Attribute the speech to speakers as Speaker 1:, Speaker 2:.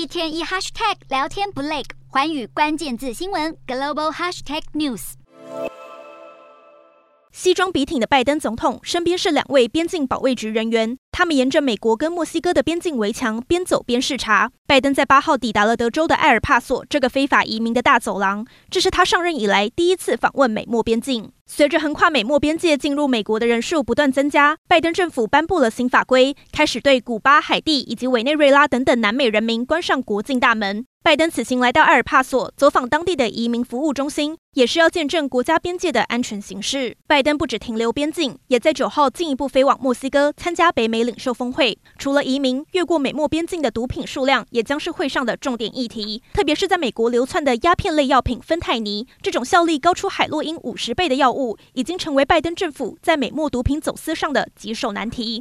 Speaker 1: 一天一 hashtag 聊天不累，环宇关键字新闻 global hashtag news。
Speaker 2: 西装笔挺的拜登总统身边是两位边境保卫局人员，他们沿着美国跟墨西哥的边境围墙边走边视察。拜登在八号抵达了德州的埃尔帕索这个非法移民的大走廊，这是他上任以来第一次访问美墨边境。随着横跨美墨边界进入美国的人数不断增加，拜登政府颁布了新法规，开始对古巴、海地以及委内瑞拉等等南美人民关上国境大门。拜登此行来到埃尔帕索，走访当地的移民服务中心，也是要见证国家边界的安全形势。拜登不止停留边境，也在九号进一步飞往墨西哥参加北美领袖峰会。除了移民，越过美墨边境的毒品数量也将是会上的重点议题。特别是在美国流窜的鸦片类药品芬太尼，这种效力高出海洛因五十倍的药物，已经成为拜登政府在美墨毒品走私上的棘手难题。